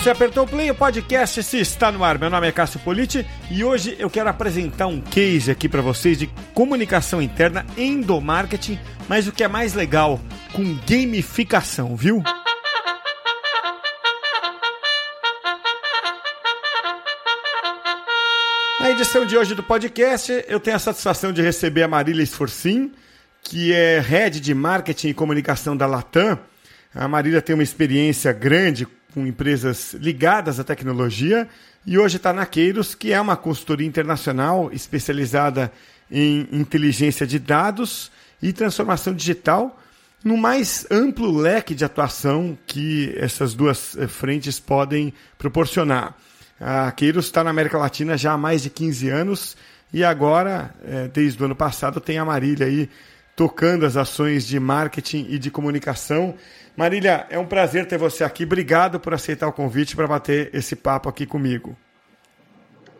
você apertou o play, o podcast se está no ar. Meu nome é Cássio Politi e hoje eu quero apresentar um case aqui para vocês de comunicação interna, endomarketing, mas o que é mais legal, com gamificação, viu? Na edição de hoje do podcast, eu tenho a satisfação de receber a Marília Esforcim, que é Head de Marketing e Comunicação da Latam. A Marília tem uma experiência grande com empresas ligadas à tecnologia. E hoje está na Queiros, que é uma consultoria internacional especializada em inteligência de dados e transformação digital, no mais amplo leque de atuação que essas duas eh, frentes podem proporcionar. A Queiros está na América Latina já há mais de 15 anos. E agora, eh, desde o ano passado, tem a Marília aí tocando as ações de marketing e de comunicação. Marília, é um prazer ter você aqui. Obrigado por aceitar o convite para bater esse papo aqui comigo.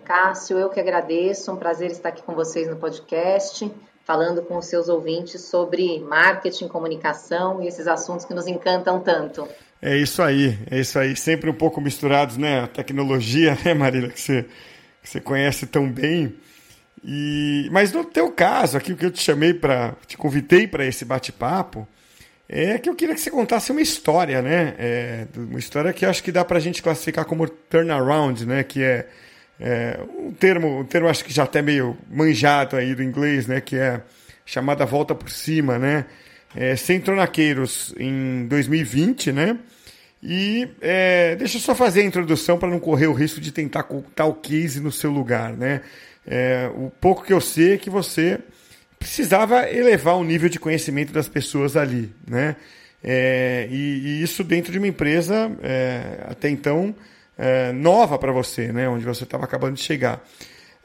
Cássio, eu que agradeço. Um prazer estar aqui com vocês no podcast, falando com os seus ouvintes sobre marketing, comunicação e esses assuntos que nos encantam tanto. É isso aí, é isso aí. Sempre um pouco misturados, né? A tecnologia, né, Marília, que você, que você conhece tão bem. E, mas no teu caso, aqui o que eu te chamei para, te convidei para esse bate-papo, é que eu queria que você contasse uma história, né? É, uma história que acho que dá para a gente classificar como turnaround, né? Que é, é, um termo, um termo acho que já até meio manjado aí do inglês, né? Que é chamada volta por cima, né? É, você entrou na Queiros em 2020, né? E é, deixa eu só fazer a introdução para não correr o risco de tentar contar o case no seu lugar, né? É, o pouco que eu sei é que você precisava elevar o nível de conhecimento das pessoas ali, né? É, e, e, isso dentro de uma empresa é, até então é, nova para você, né? Onde você estava acabando de chegar.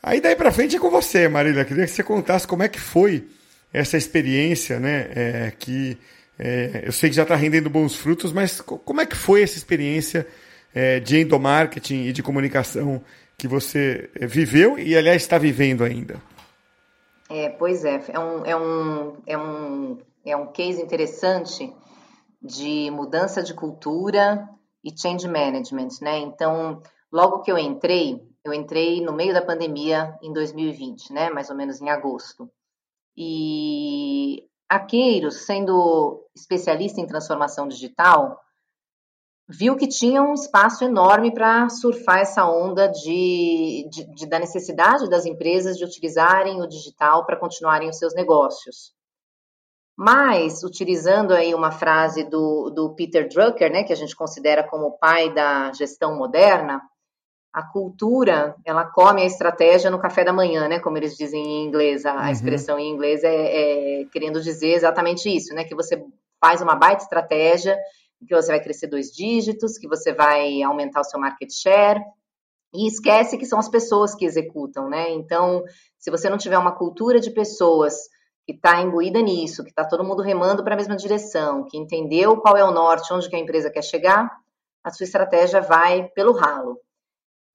Aí daí para frente é com você, Marília. Queria que você contasse como é que foi essa experiência, né? É, que é, eu sei que já está rendendo bons frutos, mas como é que foi essa experiência é, de endomarketing e de comunicação que você viveu e aliás está vivendo ainda? É, pois é, é um, é, um, é, um, é um case interessante de mudança de cultura e change management, né? Então, logo que eu entrei, eu entrei no meio da pandemia em 2020, né? Mais ou menos em agosto. E a sendo especialista em transformação digital, viu que tinha um espaço enorme para surfar essa onda de, de, de, da necessidade das empresas de utilizarem o digital para continuarem os seus negócios. Mas, utilizando aí uma frase do, do Peter Drucker, né, que a gente considera como o pai da gestão moderna, a cultura, ela come a estratégia no café da manhã, né, como eles dizem em inglês, a, uhum. expressão em inglês é, é querendo dizer exatamente isso, né, que você faz uma baita estratégia que você vai crescer dois dígitos, que você vai aumentar o seu market share. E esquece que são as pessoas que executam, né? Então, se você não tiver uma cultura de pessoas que está imbuída nisso, que está todo mundo remando para a mesma direção, que entendeu qual é o norte, onde que a empresa quer chegar, a sua estratégia vai pelo ralo.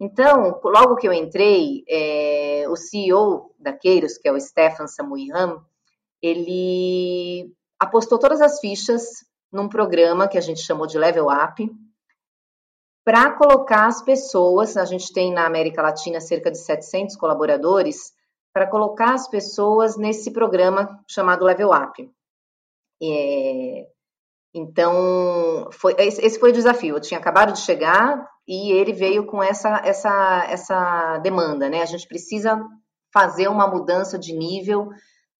Então, logo que eu entrei, é, o CEO da Queiros, que é o Stefan Samuihan, ele apostou todas as fichas num programa que a gente chamou de Level Up, para colocar as pessoas, a gente tem na América Latina cerca de 700 colaboradores, para colocar as pessoas nesse programa chamado Level Up. É, então, foi, esse foi o desafio. Eu tinha acabado de chegar e ele veio com essa, essa, essa demanda, né? A gente precisa fazer uma mudança de nível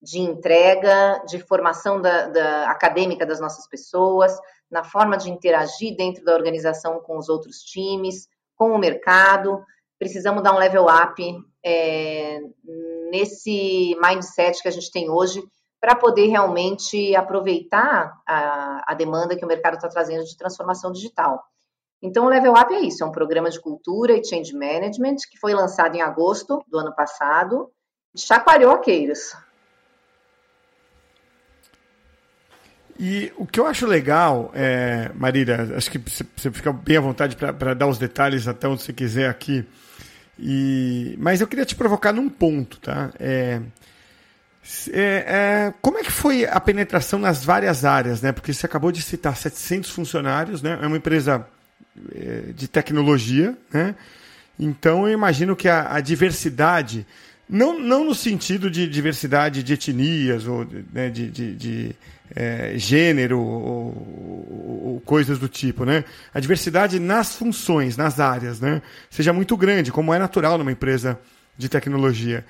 de entrega, de formação da, da, acadêmica das nossas pessoas, na forma de interagir dentro da organização com os outros times, com o mercado. Precisamos dar um level up é, nesse mindset que a gente tem hoje para poder realmente aproveitar a, a demanda que o mercado está trazendo de transformação digital. Então, o Level Up é isso, é um programa de cultura e change management que foi lançado em agosto do ano passado, chacoalhou a E o que eu acho legal, é, Marília, acho que você fica bem à vontade para dar os detalhes até onde você quiser aqui. E, mas eu queria te provocar num ponto, tá? É, é, é, como é que foi a penetração nas várias áreas, né? Porque você acabou de citar 700 funcionários, né? É uma empresa é, de tecnologia, né? Então eu imagino que a, a, diversidade, não, não no sentido de diversidade de etnias ou né, de, de, de é, gênero ou, ou, coisas do tipo, né? A diversidade nas funções, nas áreas, né? Seja muito grande, como é natural numa empresa de tecnologia.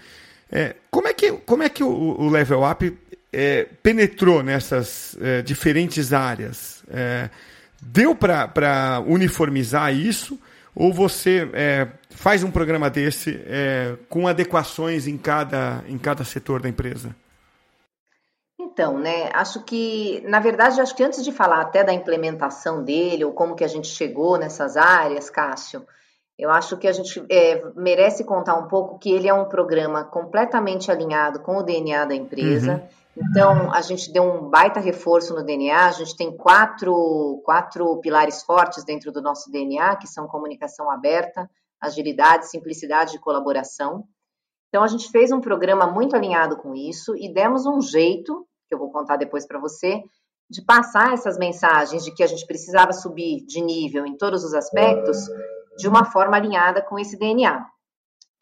É, como é que, como é que o, o Level Up é, penetrou nessas é, diferentes áreas? É, deu para uniformizar isso? Ou você é, faz um programa desse é, com adequações em cada, em cada setor da empresa? Então, né, acho que, na verdade, acho que antes de falar até da implementação dele, ou como que a gente chegou nessas áreas, Cássio, eu acho que a gente é, merece contar um pouco que ele é um programa completamente alinhado com o DNA da empresa. Uhum. Então, a gente deu um baita reforço no DNA, a gente tem quatro, quatro pilares fortes dentro do nosso DNA, que são comunicação aberta, agilidade, simplicidade e colaboração. Então, a gente fez um programa muito alinhado com isso e demos um jeito, que eu vou contar depois para você, de passar essas mensagens de que a gente precisava subir de nível em todos os aspectos de uma forma alinhada com esse DNA.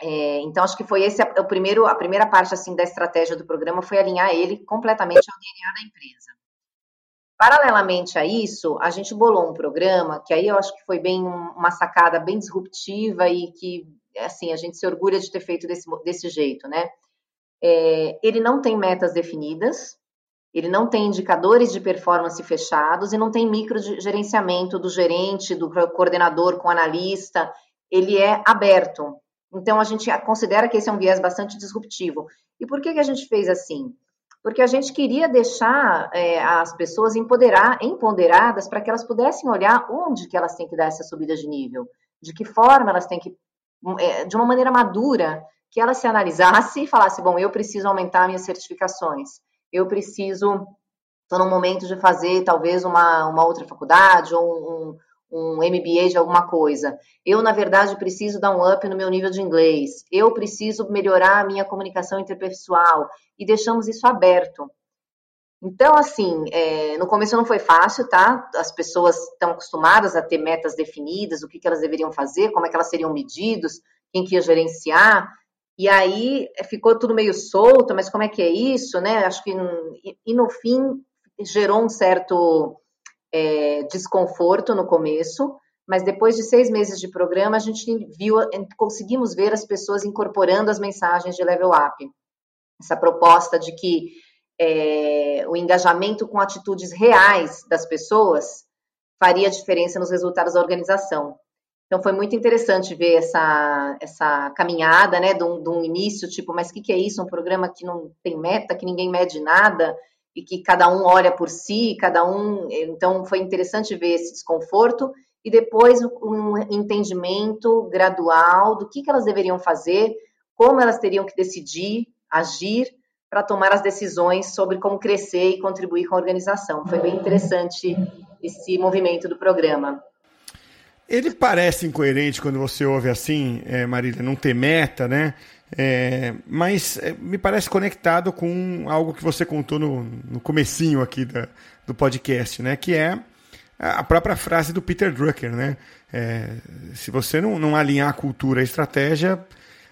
É, então, acho que foi esse o primeiro, a primeira parte assim da estratégia do programa foi alinhar ele completamente ao DNA da empresa. Paralelamente a isso, a gente bolou um programa que aí eu acho que foi bem uma sacada bem disruptiva e que assim a gente se orgulha de ter feito desse, desse jeito, né? É, ele não tem metas definidas, ele não tem indicadores de performance fechados e não tem micro gerenciamento do gerente, do coordenador com analista. Ele é aberto. Então, a gente considera que esse é um viés bastante disruptivo. E por que, que a gente fez assim? Porque a gente queria deixar é, as pessoas empoderar, empoderadas para que elas pudessem olhar onde que elas têm que dar essa subida de nível, de que forma elas têm que, é, de uma maneira madura, que elas se analisassem e falassem, bom, eu preciso aumentar minhas certificações, eu preciso, estou no momento de fazer talvez uma, uma outra faculdade ou um, um MBA de alguma coisa. Eu, na verdade, preciso dar um up no meu nível de inglês. Eu preciso melhorar a minha comunicação interpessoal. E deixamos isso aberto. Então, assim, é, no começo não foi fácil, tá? As pessoas estão acostumadas a ter metas definidas, o que, que elas deveriam fazer, como é que elas seriam medidos, quem que ia gerenciar. E aí é, ficou tudo meio solto, mas como é que é isso, né? Acho que e no fim gerou um certo é, desconforto no começo, mas depois de seis meses de programa a gente viu, conseguimos ver as pessoas incorporando as mensagens de level up. Essa proposta de que é, o engajamento com atitudes reais das pessoas faria diferença nos resultados da organização. Então foi muito interessante ver essa, essa caminhada, né, de um, de um início, tipo, mas o que, que, é isso? Um programa que não tem meta, que ninguém mede nada e que cada um olha por si, cada um. Então foi interessante ver esse desconforto e depois um entendimento gradual do que, que elas deveriam fazer, como elas teriam que decidir, agir para tomar as decisões sobre como crescer e contribuir com a organização. Foi bem interessante esse movimento do programa. Ele parece incoerente quando você ouve assim, é, Marília, não ter meta, né? É, mas é, me parece conectado com algo que você contou no, no comecinho aqui da, do podcast, né? Que é a própria frase do Peter Drucker, né? É, se você não, não alinhar a cultura a estratégia,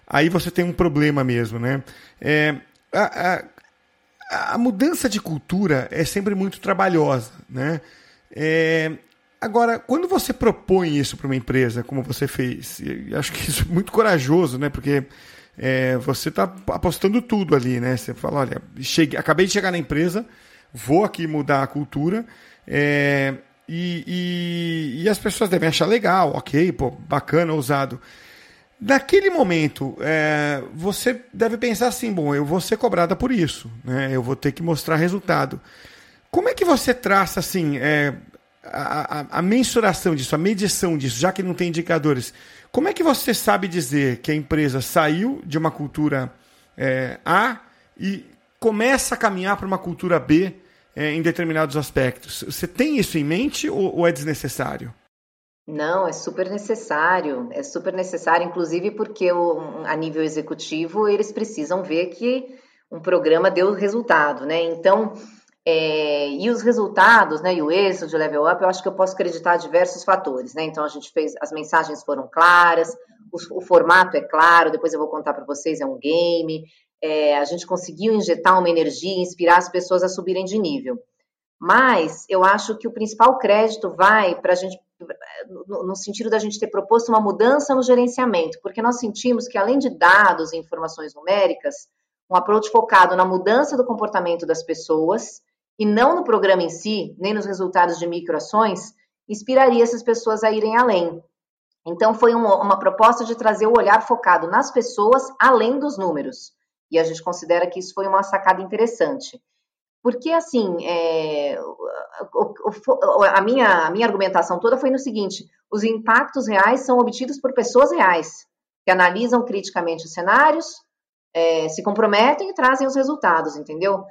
aí você tem um problema mesmo, né? É, a, a, a, mudança de cultura é sempre muito trabalhosa, né? É, Agora, quando você propõe isso para uma empresa, como você fez, acho que isso é muito corajoso, né? Porque é, você está apostando tudo ali, né? Você fala, olha, cheguei, acabei de chegar na empresa, vou aqui mudar a cultura, é, e, e, e, as pessoas devem achar legal, ok, pô, bacana, ousado. Naquele momento, é, você deve pensar assim, bom, eu vou ser cobrada por isso, né? Eu vou ter que mostrar resultado. Como é que você traça assim? É, a, a, mensuração disso, a medição disso, já que não tem indicadores, como é que você sabe dizer que a empresa saiu de uma cultura é, A e começa a caminhar para uma cultura B é, em determinados aspectos? Você tem isso em mente ou, ou é desnecessário? Não, é super necessário. É super necessário, inclusive porque o, a nível executivo eles precisam ver que um programa deu resultado, né? Então, É, e os resultados, né, e o êxito de level up, eu acho que eu posso acreditar diversos fatores, né? Então a gente fez, as mensagens foram claras, o, o formato é claro, depois eu vou contar para vocês, é um game. É, a gente conseguiu injetar uma energia, inspirar as pessoas a subirem de nível. Mas eu acho que o principal crédito vai para a gente, no, no sentido da gente ter proposto uma mudança no gerenciamento, porque nós sentimos que além de dados e informações numéricas, um approach focado na mudança do comportamento das pessoas e não no programa em si, nem nos resultados de microações, inspiraria essas pessoas a irem além. Então, foi uma, uma proposta de trazer o olhar focado nas pessoas além dos números. E a gente considera que isso foi uma sacada interessante. Porque, assim, é, a, minha, a minha argumentação toda foi no seguinte: os impactos reais são obtidos por pessoas reais, que analisam criticamente os cenários, é, se comprometem e trazem os resultados, entendeu?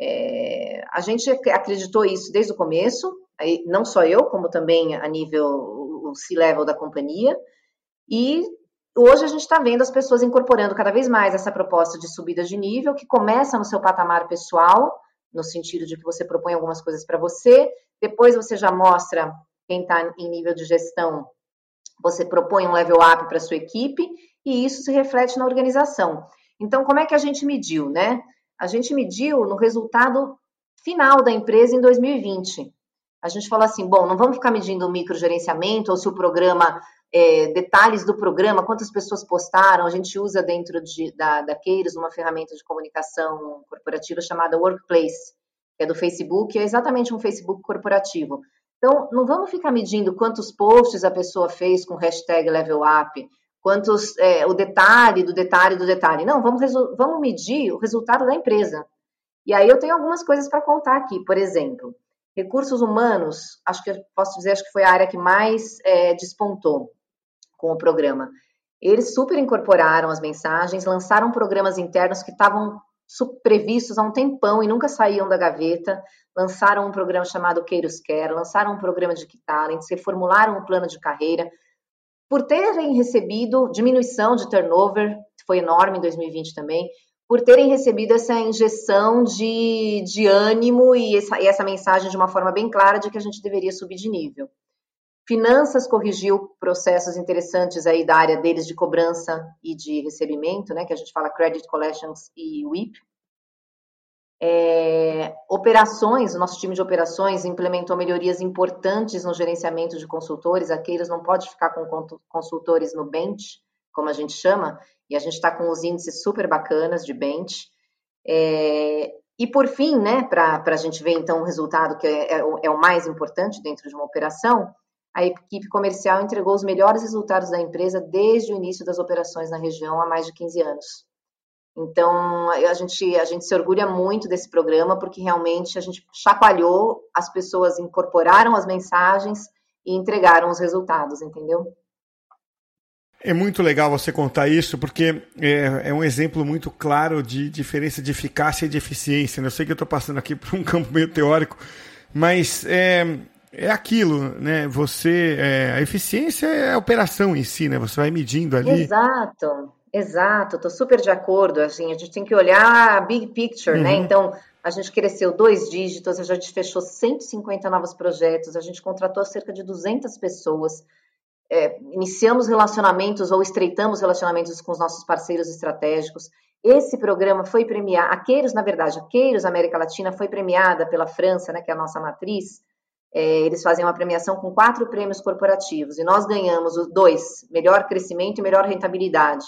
É, a gente acreditou isso desde o começo, não só eu, como também a nível o C-level da companhia, e hoje a gente está vendo as pessoas incorporando cada vez mais essa proposta de subida de nível, que começa no seu patamar pessoal, no sentido de que você propõe algumas coisas para você, depois você já mostra quem está em nível de gestão, você propõe um level up para sua equipe, e isso se reflete na organização. Então, como é que a gente mediu, né? A gente mediu no resultado final da empresa em 2020. A gente falou assim, bom, não vamos ficar medindo o microgerenciamento ou se o programa, é, detalhes do programa, quantas pessoas postaram. A gente usa dentro de, da, da Keiros uma ferramenta de comunicação corporativa chamada Workplace, que é do Facebook, é exatamente um Facebook corporativo. Então, não vamos ficar medindo quantos posts a pessoa fez com hashtag level up, quantos, é, o detalhe do detalhe do detalhe. Não, vamos, vamos medir o resultado da empresa. E aí eu tenho algumas coisas para contar aqui. Por exemplo, recursos humanos, acho que posso dizer, acho que foi a área que mais é, despontou com o programa. Eles super incorporaram as mensagens, lançaram programas internos que estavam previstos há um tempão e nunca saíam da gaveta, lançaram um programa chamado Queiros Quer, lançaram um programa de Talent, reformularam um plano de carreira, por terem recebido diminuição de turnover, foi enorme em 2020 também, por terem recebido essa injeção de, de ânimo e essa, e essa mensagem de uma forma bem clara de que a gente deveria subir de nível. Finanças corrigiu processos interessantes aí da área deles de cobrança e de recebimento, né, que a gente fala Credit Collections e WIP. É, operações, o nosso time de operações implementou melhorias importantes no gerenciamento de consultores. Aqueles não pode ficar com consultores no bench, como a gente chama, e a gente está com os índices super bacanas de bench. É, e por fim, né, para a gente ver então o resultado que é, é, é o mais importante dentro de uma operação, a equipe comercial entregou os melhores resultados da empresa desde o início das operações na região há mais de 15 anos. Então, a gente, a gente se orgulha muito desse programa, porque realmente a gente chacoalhou, as pessoas incorporaram as mensagens e entregaram os resultados, entendeu? É muito legal você contar isso, porque é, é um exemplo muito claro de diferença de eficácia e de eficiência. Né? Eu sei que eu estou passando aqui por um campo meio teórico, mas é, é aquilo, né? Você, é, a eficiência é a operação em si, né? Você vai medindo ali. Exato. Exato, estou super de acordo. Assim, a gente tem que olhar a big picture, né? uhum. né? Então, a gente cresceu dois dígitos, a gente fechou 150 novos projetos, a gente contratou cerca de 200 pessoas, é, iniciamos relacionamentos ou estreitamos relacionamentos com os nossos parceiros estratégicos. Esse programa foi premiado, a Queiros, na verdade, a Queiros América Latina foi premiada pela França, né, que é a nossa matriz. É, eles fazem uma premiação com quatro prêmios corporativos e nós ganhamos os dois: melhor crescimento e melhor rentabilidade.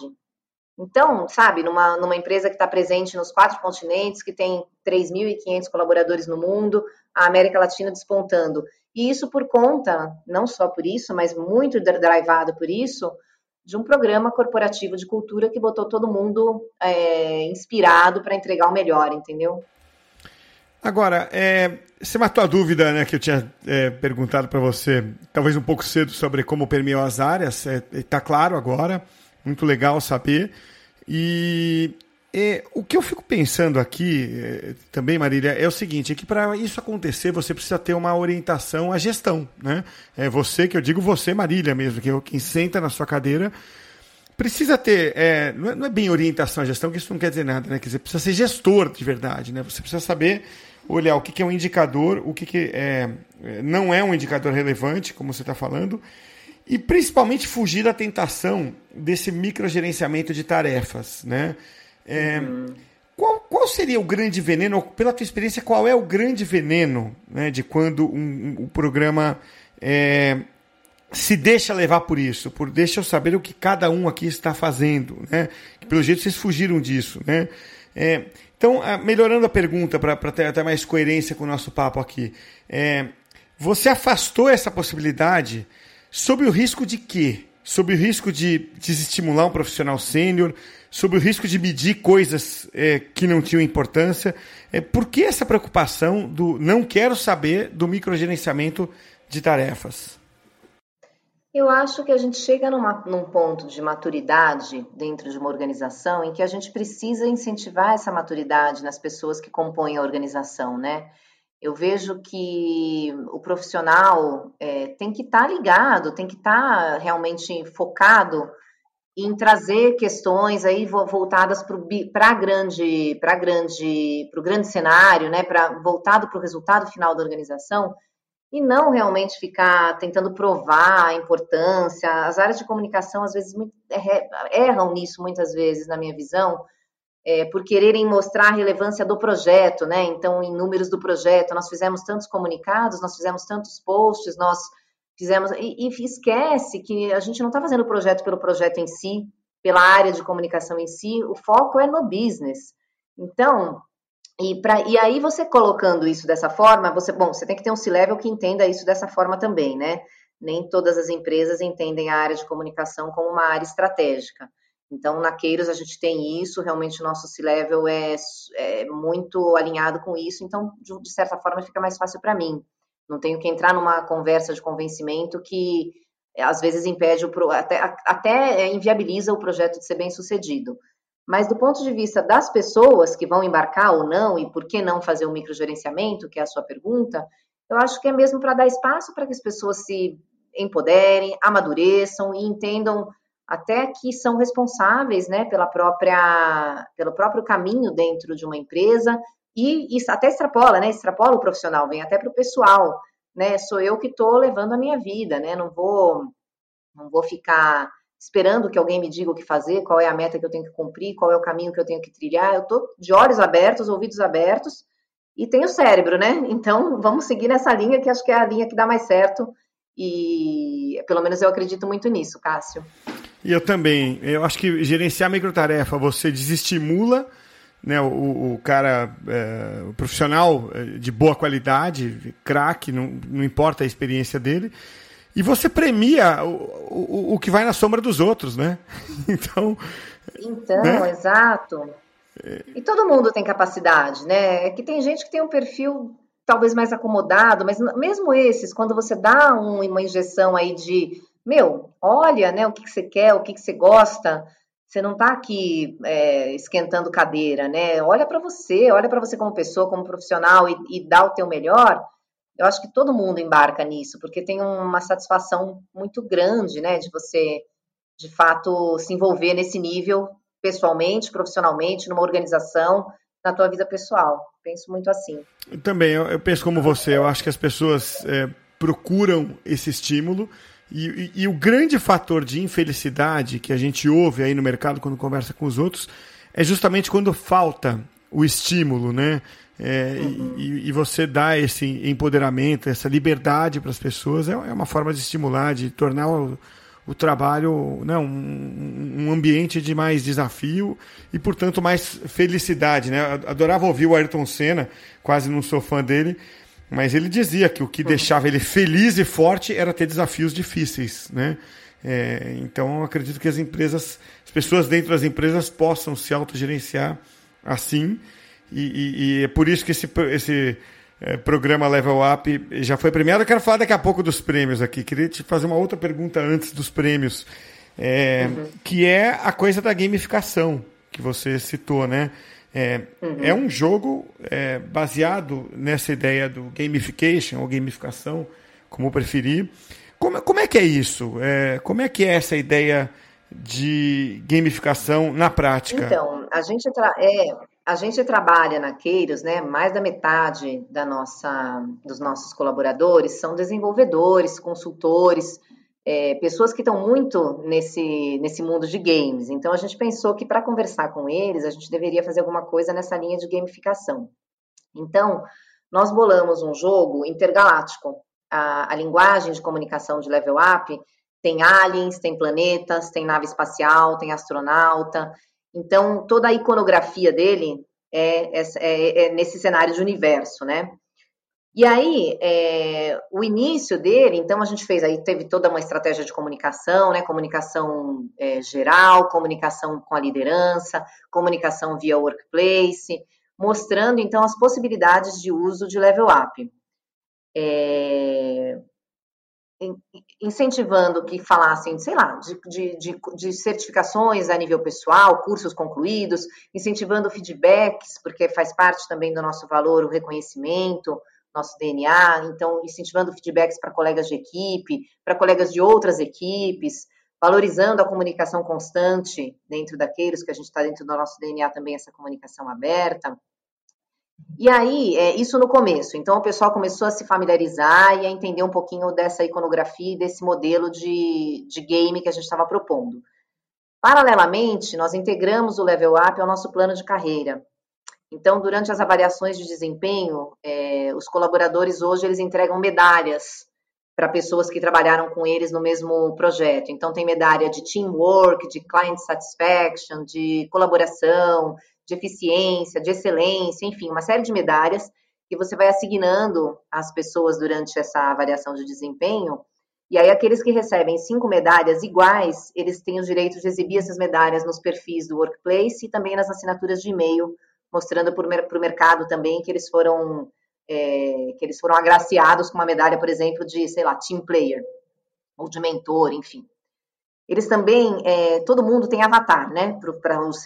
Então, sabe, numa, numa empresa que está presente nos quatro continentes, que tem 3.500 colaboradores no mundo, a América Latina despontando. E isso por conta, não só por isso, mas muito drivado por isso, de um programa corporativo de cultura que botou todo mundo é, inspirado para entregar o melhor, entendeu? Agora, é, você matou a dúvida né, que eu tinha é, perguntado para você, talvez um pouco cedo, sobre como permeou as áreas. Está é, claro agora muito legal saber. E é, o que eu fico pensando aqui é, também, Marília, é o seguinte: é que para isso acontecer você precisa ter uma orientação à gestão. Né? É você, que eu digo você, Marília mesmo, que é quem senta na sua cadeira, precisa ter, é, não, é, não, é, bem orientação à gestão, que isso não quer dizer nada, né? Quer dizer, precisa ser gestor de verdade, né? Você precisa saber olhar o que, que é um indicador, o que, que é, é não é um indicador relevante, como você está falando, e principalmente fugir da tentação desse microgerenciamento de tarefas, né? É, uhum. qual, qual seria o grande veneno, pela tua experiência, qual é o grande veneno né, de quando um, um, um programa é, se deixa levar por isso, por deixa eu saber o que cada um aqui está fazendo, né? Pelo jeito vocês fugiram disso, né? É, então, melhorando a pergunta para ter até mais coerência com o nosso papo aqui, é, você afastou essa possibilidade sob o risco de quê? Sob o risco de desestimular um profissional sênior, sob o risco de medir coisas é, que não tinham importância. É, por que essa preocupação do não quero saber do microgerenciamento de tarefas? Eu acho que a gente chega numa, num ponto de maturidade dentro de uma organização em que a gente precisa incentivar essa maturidade nas pessoas que compõem a organização, né? Eu vejo que o profissional é, tem que estar tá ligado, tem que estar tá realmente focado em trazer questões aí voltadas para grande, para grande, para o grande cenário, né? Para voltado para o resultado final da organização e não realmente ficar tentando provar a importância. As áreas de comunicação, às vezes, erram nisso, muitas vezes, na minha visão, é, por quererem mostrar a relevância do projeto, né? Então, em números do projeto, nós fizemos tantos comunicados, nós fizemos tantos posts, nós fizemos. E, e esquece que a gente não está fazendo o projeto pelo projeto em si, pela área de comunicação em si, o foco é no business. Então, e, pra, e aí você colocando isso dessa forma, você, bom, você tem que ter um C-level que entenda isso dessa forma também, né? Nem todas as empresas entendem a área de comunicação como uma área estratégica. Então, na Queiros a gente tem isso, realmente o nosso C-level é, é, muito alinhado com isso, então, de, de certa forma, fica mais fácil para mim. Não tenho que entrar numa conversa de convencimento que às vezes impede, o, até, até inviabiliza o projeto de ser bem sucedido. Mas do ponto de vista das pessoas que vão embarcar ou não, e por que não fazer o microgerenciamento, que é a sua pergunta, eu acho que é mesmo para dar espaço para que as pessoas se empoderem, amadureçam e entendam até que são responsáveis né, pela própria, pelo próprio caminho dentro de uma empresa e, e até extrapola, né? Extrapola o profissional, vem até para o pessoal, né? Sou eu que estou levando a minha vida, né? Não vou, não vou ficar esperando que alguém me diga o que fazer, qual é a meta que eu tenho que cumprir, qual é o caminho que eu tenho que trilhar. Eu estou de olhos abertos, ouvidos abertos e tenho cérebro, né? Então vamos seguir nessa linha que acho que é a linha que dá mais certo e pelo menos eu acredito muito nisso, Cássio. E eu também. Eu acho que gerenciar microtarefa você desestimula né, o, o cara, é, o profissional é, de boa qualidade, craque, não, não importa a experiência dele. E você premia o, o, o que vai na sombra dos outros, né? Então. Então, né? exato. E todo mundo tem capacidade, né? É que tem gente que tem um perfil talvez mais acomodado, mas mesmo esses, quando você dá um, uma injeção aí de, meu, olha, né, o que, que você quer, o que, que você gosta, você não está aqui é, esquentando cadeira, né? Olha para você, olha para você como pessoa, como profissional e, e dá o teu melhor eu acho que todo mundo embarca nisso, porque tem uma satisfação muito grande, né, de você, de fato, se envolver nesse nível, pessoalmente, profissionalmente, numa organização, na tua vida pessoal. Penso muito assim. Também, eu, eu penso como você, eu acho que as pessoas é, procuram esse estímulo, e, e, e o grande fator de infelicidade que a gente ouve aí no mercado quando conversa com os outros é justamente quando falta o estímulo, né? É, e, e, você dá esse empoderamento, essa liberdade para as pessoas, é, é, uma forma de estimular, de tornar o, o trabalho né, um, um, ambiente de mais desafio e, portanto, mais felicidade. Né? Adorava ouvir o Ayrton Senna, quase não sou fã dele, mas ele dizia que o que uhum. deixava ele feliz e forte era ter desafios difíceis. Né? É, então, acredito que as empresas, as pessoas dentro das empresas possam se autogerenciar assim e, e, e é por isso que esse, esse é, programa Level Up já foi premiado. Eu quero falar daqui a pouco dos prêmios aqui. Queria te fazer uma outra pergunta antes dos prêmios, é, uhum. que é a coisa da gamificação que você citou, né? É, uhum. é um jogo é, baseado nessa ideia do gamification ou gamificação, como preferir. Como, como é que é isso? É, como é que é essa ideia de gamificação na prática? Então, a gente, é, a gente trabalha na Queiros, né? Mais da metade da nossa, dos nossos colaboradores são desenvolvedores, consultores, é, pessoas que estão muito nesse, nesse mundo de games. Então, a gente pensou que para conversar com eles, a gente deveria fazer alguma coisa nessa linha de gamificação. Então, nós bolamos um jogo intergaláctico. A, a linguagem de comunicação de level up tem aliens, tem planetas, tem nave espacial, tem astronauta. Então, toda a iconografia dele é, é, é, é nesse cenário de universo, né? E aí, é, o início dele, então a gente fez aí, teve toda uma estratégia de comunicação, né? Comunicação é, geral, comunicação com a liderança, comunicação via workplace, mostrando então as possibilidades de uso de level up. É, incentivando que falassem, sei lá, de, de, de, certificações a nível pessoal, cursos concluídos, incentivando feedbacks, porque faz parte também do nosso valor o reconhecimento, nosso DNA, então incentivando feedbacks para colegas de equipe, para colegas de outras equipes, valorizando a comunicação constante dentro daqueles que a gente está dentro do nosso DNA também, essa comunicação aberta. E aí, é, isso no começo. Então, o pessoal começou a se familiarizar e a entender um pouquinho dessa iconografia e desse modelo de, de game que a gente estava propondo. Paralelamente, nós integramos o Level Up ao nosso plano de carreira. Então, durante as avaliações de desempenho, é, os colaboradores hoje eles entregam medalhas para pessoas que trabalharam com eles no mesmo projeto. Então, tem medalha de teamwork, de client satisfaction, de colaboração, de eficiência, de excelência, enfim, uma série de medalhas que você vai assignando às pessoas durante essa avaliação de desempenho. E aí, aqueles que recebem cinco medalhas iguais, eles têm o direito de exibir essas medalhas nos perfis do Workplace e também nas assinaturas de e-mail, mostrando para o mercado também que eles foram é, que eles foram agraciados com uma medalha, por exemplo, de, sei lá, team player ou de mentor, enfim. Eles também, é, todo mundo tem avatar, né?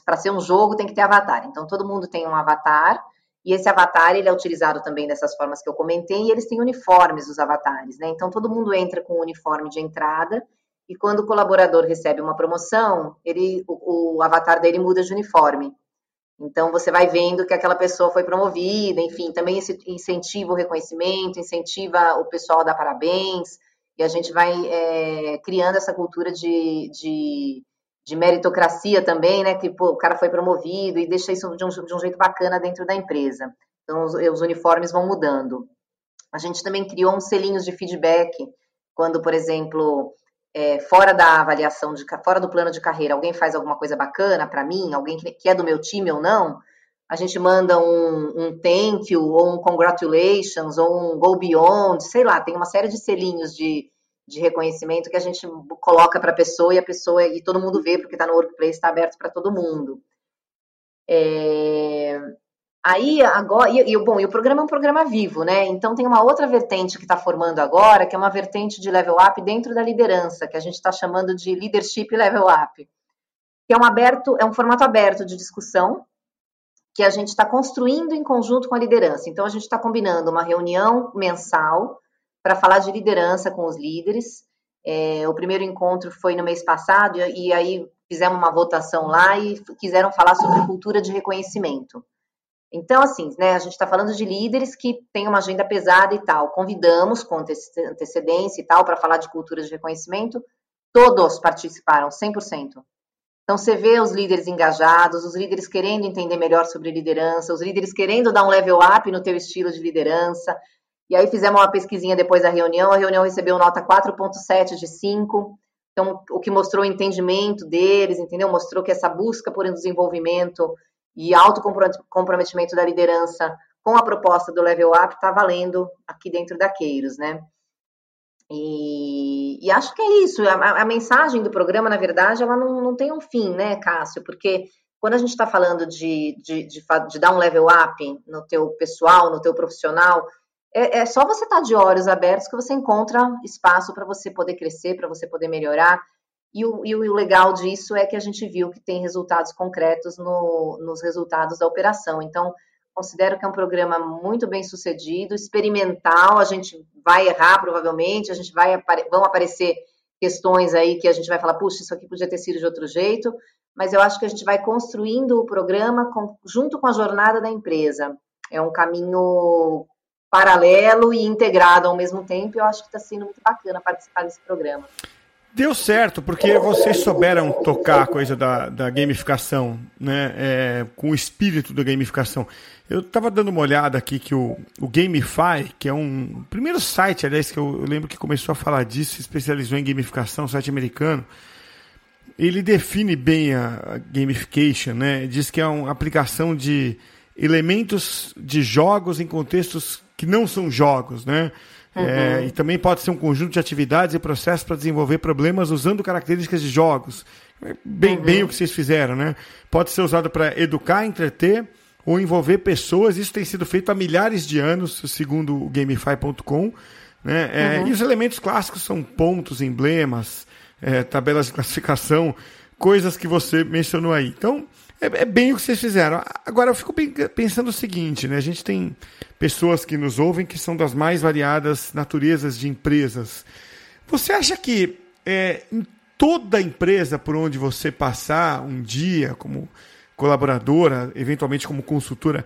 Para ser um jogo tem que ter avatar. Então, todo mundo tem um avatar, e esse avatar ele é utilizado também dessas formas que eu comentei, e eles têm uniformes, os avatares, né? Então, todo mundo entra com o uniforme de entrada, e quando o colaborador recebe uma promoção, ele, o, o avatar dele muda de uniforme. Então, você vai vendo que aquela pessoa foi promovida, enfim, também incentiva o reconhecimento, incentiva o pessoal a dar parabéns, e a gente vai é, criando essa cultura de, de, de, meritocracia também, né? Que pô, o cara foi promovido e deixa isso de um, de um jeito bacana dentro da empresa. Então, os, os, uniformes vão mudando. A gente também criou uns selinhos de feedback, quando, por exemplo, é, fora da avaliação, de, fora do plano de carreira, alguém faz alguma coisa bacana para mim, alguém que, é do meu time ou não, a gente manda um, um thank you, ou um congratulations, ou um go beyond, sei lá, tem uma série de selinhos de, de reconhecimento que a gente coloca para a pessoa e a pessoa, e todo mundo vê, porque está no workplace, está aberto para todo mundo. É, aí, agora, e, e, bom, e o programa é um programa vivo, né? Então tem uma outra vertente que está formando agora, que é uma vertente de level up dentro da liderança, que a gente está chamando de leadership level up. Que é um aberto, é um formato aberto de discussão que a gente está construindo em conjunto com a liderança. Então, a gente está combinando uma reunião mensal para falar de liderança com os líderes. É, o primeiro encontro foi no mês passado, e, e aí fizemos uma votação lá e quiseram falar sobre cultura de reconhecimento. Então, assim, né, a gente está falando de líderes que têm uma agenda pesada e tal. Convidamos com antecedência e tal para falar de cultura de reconhecimento. Todos participaram, 100%. Então, você vê os líderes engajados, os líderes querendo entender melhor sobre liderança, os líderes querendo dar um level up no teu estilo de liderança. E aí fizemos uma pesquisinha depois da reunião, a reunião recebeu nota 4.7 de 5. Então, o que mostrou o entendimento deles, entendeu? Mostrou que essa busca por desenvolvimento e autocomprometimento da liderança com a proposta do level up está valendo aqui dentro da Queiros, né? E, e, acho que é isso. A, a, mensagem do programa, na verdade, ela não, não tem um fim, né, Cássio? Porque quando a gente está falando de, de, de, de, dar um level up no teu pessoal, no teu profissional, é, é só você estar tá de olhos abertos que você encontra espaço para você poder crescer, para você poder melhorar. E o, e o, legal disso é que a gente viu que tem resultados concretos no, nos resultados da operação. Então, Considero que é um programa muito bem sucedido, experimental. A gente vai errar provavelmente, a gente vai vão aparecer questões aí que a gente vai falar, puxa, isso aqui podia ter sido de outro jeito, mas eu acho que a gente vai construindo o programa com, junto com a jornada da empresa. É um caminho paralelo e integrado ao mesmo tempo, eu acho que está sendo muito bacana participar desse programa. Deu certo, porque vocês souberam tocar a coisa da, da gamificação, né? É, com o espírito da gamificação. Eu estava dando uma olhada aqui que o, o Gamify, que é um primeiro site, aliás, que eu, eu lembro que começou a falar disso, especializou em gamificação, um site americano. Ele define bem a, a gamification, né? Diz que é uma aplicação de elementos de jogos em contextos que não são jogos, né? Uhum. É, e também pode ser um conjunto de atividades e processos para desenvolver problemas usando características de jogos. É bem, uhum. bem o que vocês fizeram, né? Pode ser usado para educar, entreter ou envolver pessoas. Isso tem sido feito há milhares de anos, segundo o Gamify.com. Né? É, uhum. E os elementos clássicos são pontos, emblemas, é, tabelas de classificação, coisas que você mencionou aí. Então, é, é, bem o que vocês fizeram. Agora, eu fico pensando o seguinte, né? A gente tem pessoas que nos ouvem que são das mais variadas naturezas de empresas. Você acha que é, em toda empresa por onde você passar um dia como colaboradora, eventualmente como consultora,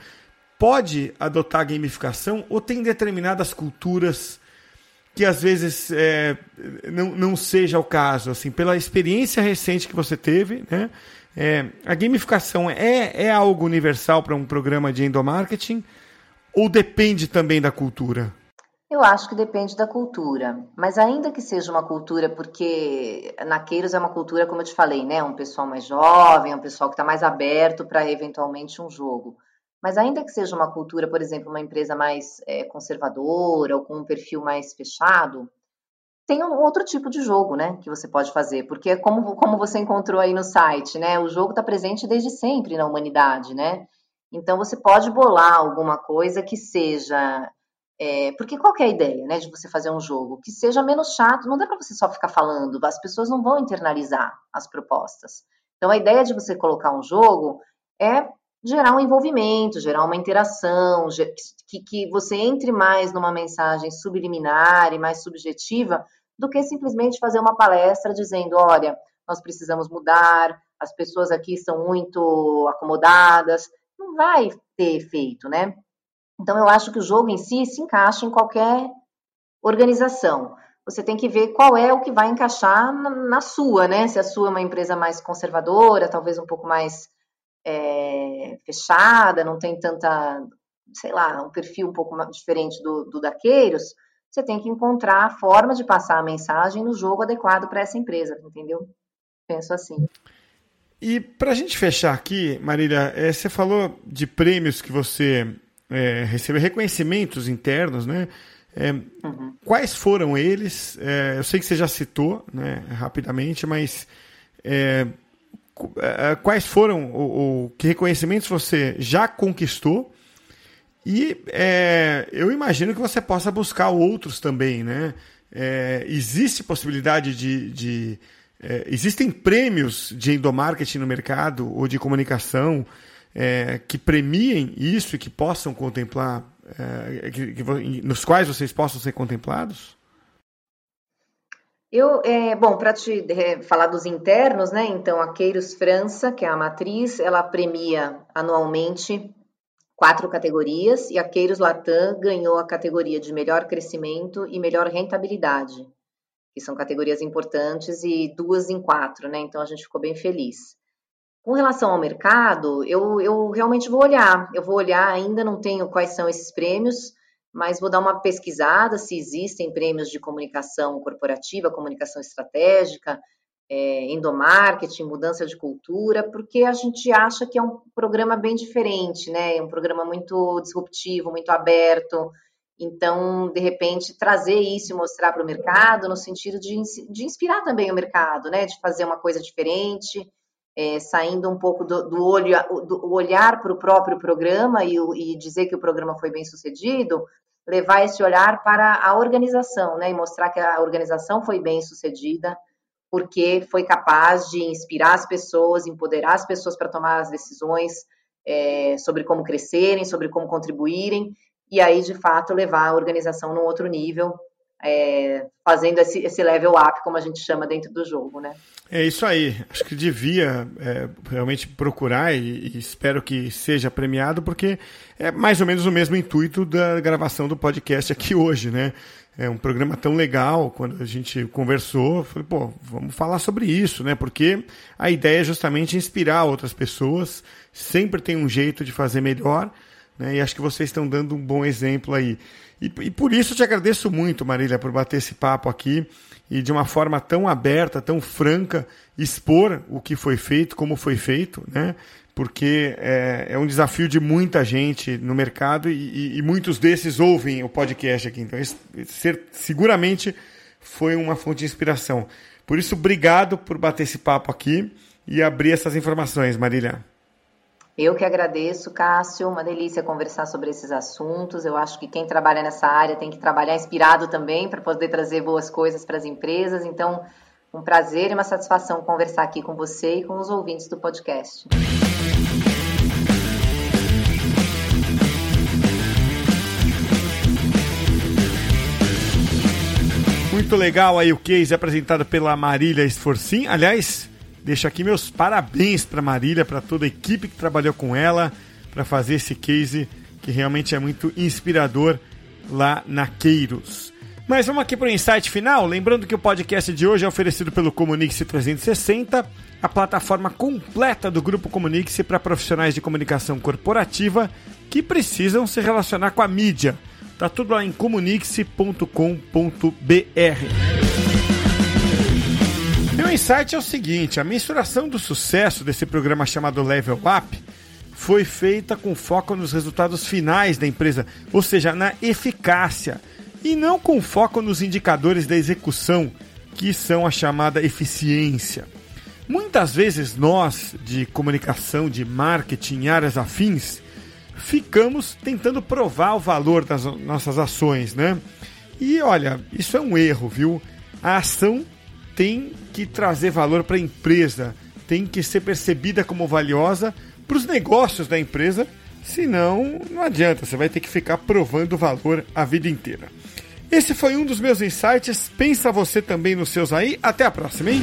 pode adotar gamificação ou tem determinadas culturas que às vezes é, não, não seja o caso, assim, pela experiência recente que você teve, né? É, a gamificação é, é algo universal para um programa de endomarketing ou depende também da cultura? Eu acho que depende da cultura, mas ainda que seja uma cultura, porque Naqueiros é uma cultura, como eu te falei, né? Um pessoal mais jovem, um pessoal que está mais aberto para eventualmente um jogo. Mas ainda que seja uma cultura, por exemplo, uma empresa mais é, conservadora ou com um perfil mais fechado, tem um outro tipo de jogo, né, que você pode fazer, porque é como, como você encontrou aí no site, né, o jogo está presente desde sempre na humanidade, né, então você pode bolar alguma coisa que seja, é, porque qual é a ideia, né, de você fazer um jogo? Que seja menos chato, não dá para você só ficar falando, as pessoas não vão internalizar as propostas. Então a ideia de você colocar um jogo é gerar um envolvimento, gerar uma interação, que, que você entre mais numa mensagem subliminar e mais subjetiva do que simplesmente fazer uma palestra dizendo, olha, nós precisamos mudar, as pessoas aqui são muito acomodadas, não vai ter efeito, né? Então eu acho que o jogo em si se encaixa em qualquer organização. Você tem que ver qual é o que vai encaixar na, na sua, né? Se a sua é uma empresa mais conservadora, talvez um pouco mais é, fechada, não tem tanta, sei lá, um perfil um pouco diferente do, do daqueiros, você tem que encontrar a forma de passar a mensagem no jogo adequado para essa empresa, entendeu? Penso assim. E para a gente fechar aqui, Marília, é, você falou de prêmios que você é, recebeu, reconhecimentos internos, né? É, uhum. Quais foram eles? Eu sei que você já citou né, rapidamente, mas quais foram o, o, que reconhecimentos você já conquistou e é, eu imagino que você possa buscar outros também, né? É, existe possibilidade de, de é, existem prêmios de endomarketing no mercado ou de comunicação é, que premiem isso e que possam contemplar, é, que, que, nos quais vocês possam ser contemplados? Eu, é, bom, para te é, falar dos internos, né? Então, a Queiros França, que é a matriz, ela premia anualmente quatro categorias e a Queiros Latam ganhou a categoria de melhor crescimento e melhor rentabilidade, que são categorias importantes e duas em quatro, né? Então, a gente ficou bem feliz. Com relação ao mercado, eu, eu realmente vou olhar. Eu vou olhar, ainda não tenho quais são esses prêmios, mas vou dar uma pesquisada se existem prêmios de comunicação corporativa, comunicação estratégica, é, endomarketing, mudança de cultura, porque a gente acha que é um programa bem diferente, né? É um programa muito disruptivo, muito aberto. Então, de repente, trazer isso e mostrar para o mercado no sentido de, de inspirar também o mercado, né? De fazer uma coisa diferente, é, saindo um pouco do, do olho, do olhar para o próprio programa e, e, dizer que o programa foi bem sucedido, levar esse olhar para a organização, né? E mostrar que a organização foi bem sucedida, porque foi capaz de inspirar as pessoas, empoderar as pessoas para tomar as decisões é, sobre como crescerem, sobre como contribuírem, e aí, de fato, levar a organização num outro nível. É, fazendo esse, esse, level up, como a gente chama dentro do jogo, né? É isso aí. Acho que devia é, realmente procurar e, e, espero que seja premiado, porque é mais ou menos o mesmo intuito da gravação do podcast aqui hoje, né? É um programa tão legal, quando a gente conversou, falei, pô, vamos falar sobre isso, né? Porque a ideia é justamente inspirar outras pessoas, sempre tem um jeito de fazer melhor, né? E acho que vocês estão dando um bom exemplo aí. E, e por isso eu te agradeço muito, Marília, por bater esse papo aqui e de uma forma tão aberta, tão franca, expor o que foi feito, como foi feito, né? Porque é, é um desafio de muita gente no mercado e, e, e, muitos desses ouvem o podcast aqui. Então, isso, ser, seguramente foi uma fonte de inspiração. Por isso, obrigado por bater esse papo aqui e abrir essas informações, Marília. Eu que agradeço, Cássio. Uma delícia conversar sobre esses assuntos. Eu acho que quem trabalha nessa área tem que trabalhar inspirado também para poder trazer boas coisas para as empresas. Então, um prazer e uma satisfação conversar aqui com você e com os ouvintes do podcast. Muito legal aí o case apresentado pela Marília Esforcim. Aliás, Deixo aqui meus parabéns para Marília, para toda a equipe que trabalhou com ela para fazer esse case que realmente é muito inspirador lá na Queiros. Mas vamos aqui para o insight final. Lembrando que o podcast de hoje é oferecido pelo Comunique-se 360, a plataforma completa do Grupo Comunique-se para profissionais de comunicação corporativa que precisam se relacionar com a mídia. Tá tudo lá em comunique-se.com.br. Meu insight é o seguinte: a mensuração do sucesso desse programa chamado Level Up foi feita com foco nos resultados finais da empresa, ou seja, na eficácia, e não com foco nos indicadores da execução, que são a chamada eficiência. Muitas vezes nós, de comunicação, de marketing, áreas afins, ficamos tentando provar o valor das nossas ações, né? E olha, isso é um erro, viu? A ação tem que trazer valor para a empresa, tem que ser percebida como valiosa para os negócios da empresa, senão não adianta, você vai ter que ficar provando valor a vida inteira. Esse foi um dos meus insights. Pensa você também nos seus aí. Até a próxima, hein?